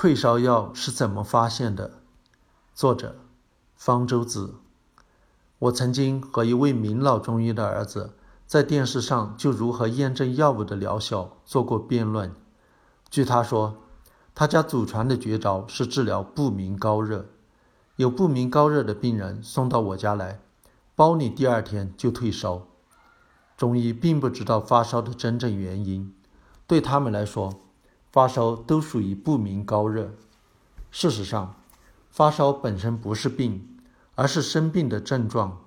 退烧药是怎么发现的？作者：方舟子。我曾经和一位名老中医的儿子在电视上就如何验证药物的疗效做过辩论。据他说，他家祖传的绝招是治疗不明高热。有不明高热的病人送到我家来，包你第二天就退烧。中医并不知道发烧的真正原因，对他们来说，发烧都属于不明高热。事实上，发烧本身不是病，而是生病的症状。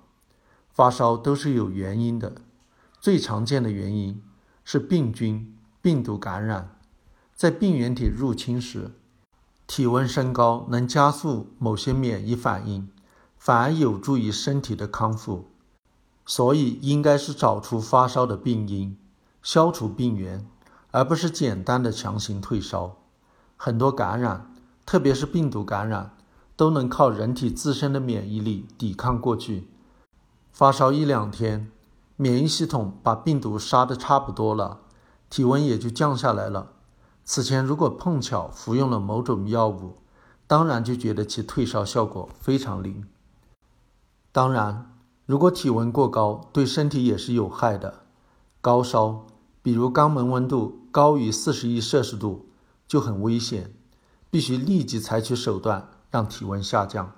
发烧都是有原因的，最常见的原因是病菌、病毒感染。在病原体入侵时，体温升高能加速某些免疫反应，反而有助于身体的康复。所以，应该是找出发烧的病因，消除病源，而不是简单的强行退烧。很多感染，特别是病毒感染，都能靠人体自身的免疫力抵抗过去。发烧一两天，免疫系统把病毒杀得差不多了，体温也就降下来了。此前如果碰巧服用了某种药物，当然就觉得其退烧效果非常灵。当然。如果体温过高，对身体也是有害的。高烧，比如肛门温度高于四十一摄氏度，就很危险，必须立即采取手段让体温下降。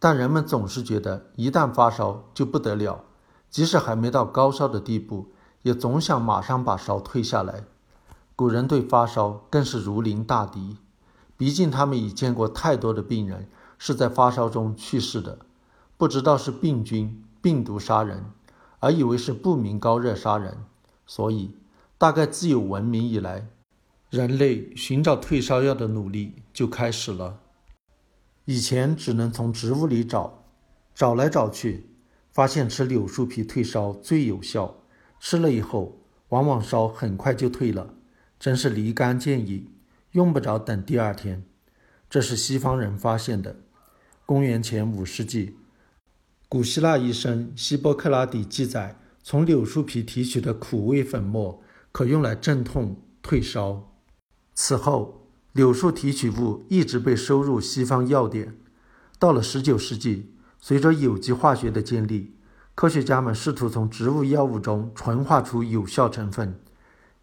但人们总是觉得一旦发烧就不得了，即使还没到高烧的地步，也总想马上把烧退下来。古人对发烧更是如临大敌，毕竟他们已见过太多的病人是在发烧中去世的，不知道是病菌。病毒杀人，而以为是不明高热杀人，所以大概自有文明以来，人类寻找退烧药的努力就开始了。以前只能从植物里找，找来找去，发现吃柳树皮退烧最有效，吃了以后往往烧很快就退了，真是立竿见影，用不着等第二天。这是西方人发现的，公元前五世纪。古希腊医生希波克拉底记载，从柳树皮提取的苦味粉末可用来镇痛退烧。此后，柳树提取物一直被收入西方药典。到了19世纪，随着有机化学的建立，科学家们试图从植物药物中纯化出有效成分。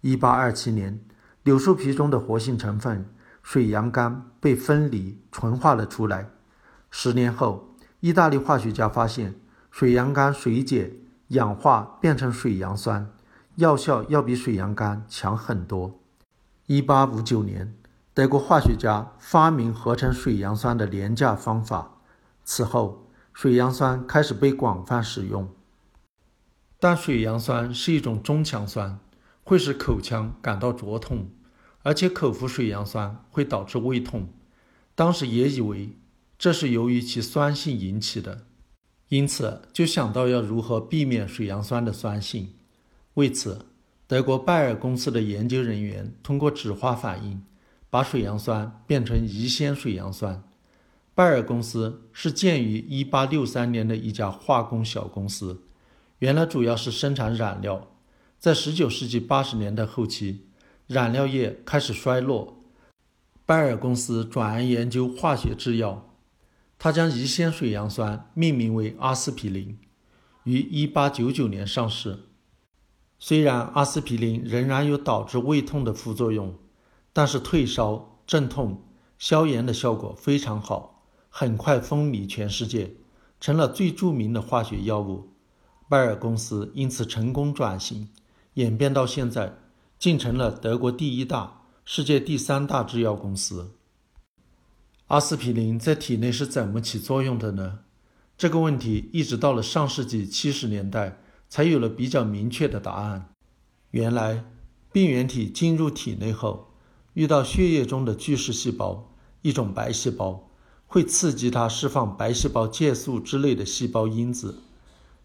1827年，柳树皮中的活性成分水杨苷被分离纯化了出来。十年后，意大利化学家发现，水杨苷水解氧化变成水杨酸，药效要比水杨苷强很多。一八五九年，德国化学家发明合成水杨酸的廉价方法，此后水杨酸开始被广泛使用。但水杨酸是一种中强酸，会使口腔感到灼痛，而且口服水杨酸会导致胃痛。当时也以为。这是由于其酸性引起的，因此就想到要如何避免水杨酸的酸性。为此，德国拜耳公司的研究人员通过酯化反应，把水杨酸变成乙酰水杨酸。拜耳公司是建于1863年的一家化工小公司，原来主要是生产染料。在19世纪80年代后期，染料业开始衰落，拜耳公司转而研究化学制药。他将乙酰水杨酸命名为阿司匹林，于1899年上市。虽然阿司匹林仍然有导致胃痛的副作用，但是退烧、镇痛、消炎的效果非常好，很快风靡全世界，成了最著名的化学药物。拜耳公司因此成功转型，演变到现在，竟成了德国第一大、世界第三大制药公司。阿司匹林在体内是怎么起作用的呢？这个问题一直到了上世纪七十年代才有了比较明确的答案。原来，病原体进入体内后，遇到血液中的巨噬细胞，一种白细胞，会刺激它释放白细胞介素之类的细胞因子，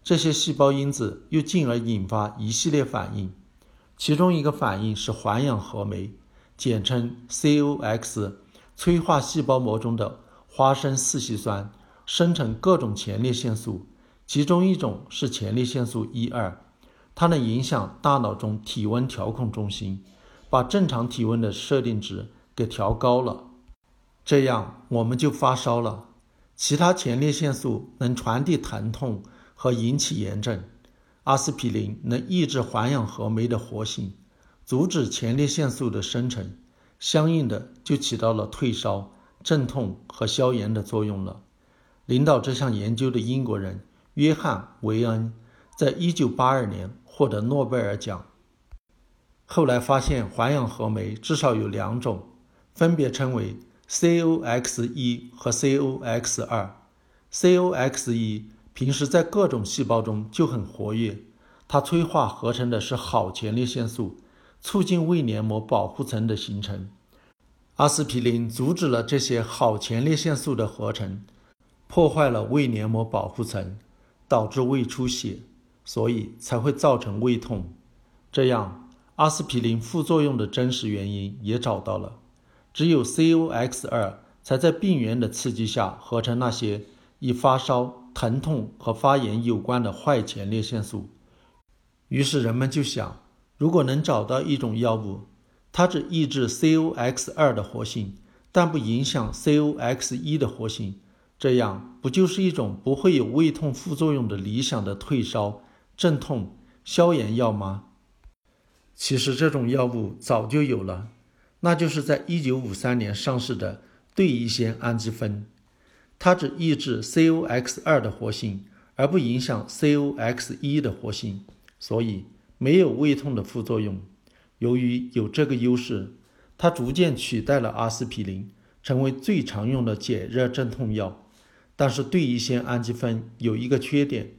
这些细胞因子又进而引发一系列反应，其中一个反应是环氧合酶，简称 COX。催化细胞膜中的花生四烯酸生成各种前列腺素，其中一种是前列腺素一二，它能影响大脑中体温调控中心，把正常体温的设定值给调高了。这样我们就发烧了。其他前列腺素能传递疼痛和引起炎症，阿司匹林能抑制环氧合酶的活性，阻止前列腺素的生成，相应的就起到了退烧、镇痛和消炎的作用了。领导这项研究的英国人约翰·维恩，在一九八二年获得诺贝尔奖。后来发现环氧合酶至少有两种，分别称为。COX 一和 COX 二，COX 一平时在各种细胞中就很活跃，它催化合成的是好前列腺素，促进胃黏膜保护层的形成。阿司匹林阻止了这些好前列腺素的合成，破坏了胃黏膜保护层，导致胃出血，所以才会造成胃痛。这样，阿司匹林副作用的真实原因也找到了。只有 COX 二才在病原的刺激下合成那些与发烧、疼痛和发炎有关的坏前列腺素。于是人们就想，如果能找到一种药物，它只抑制 COX 二的活性，但不影响 COX 一的活性，这样不就是一种不会有胃痛副作用的理想的退烧、镇痛、消炎药吗？其实这种药物早就有了。那就是在1953年上市的对乙酰氨基酚，它只抑制 COX2 的活性，而不影响 COX1 的活性，所以没有胃痛的副作用。由于有这个优势，它逐渐取代了阿司匹林，成为最常用的解热镇痛药。但是对乙酰氨基酚有一个缺点，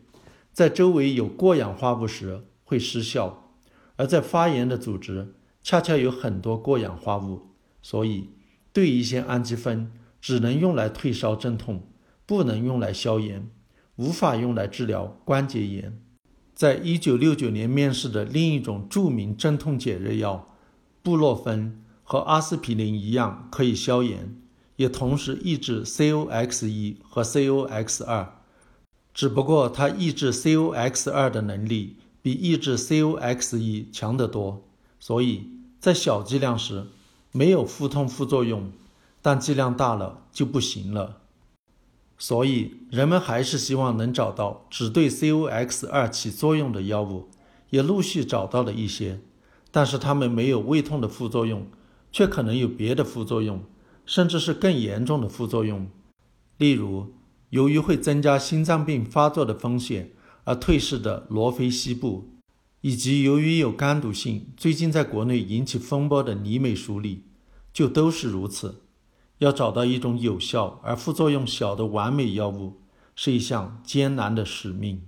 在周围有过氧化物时会失效，而在发炎的组织。恰恰有很多过氧化物，所以对乙酰氨基酚只能用来退烧镇痛，不能用来消炎，无法用来治疗关节炎。在一九六九年面世的另一种著名镇痛解热药布洛芬，和阿司匹林一样可以消炎，也同时抑制 COX 一和 COX 二，只不过它抑制 COX 二的能力比抑制 COX 一强得多。所以在小剂量时没有腹痛副作用，但剂量大了就不行了。所以人们还是希望能找到只对 COX 二起作用的药物，也陆续找到了一些，但是它们没有胃痛的副作用，却可能有别的副作用，甚至是更严重的副作用。例如，由于会增加心脏病发作的风险而退市的罗非西布。以及由于有肝毒性，最近在国内引起风波的尼美舒利，就都是如此。要找到一种有效而副作用小的完美药物，是一项艰难的使命。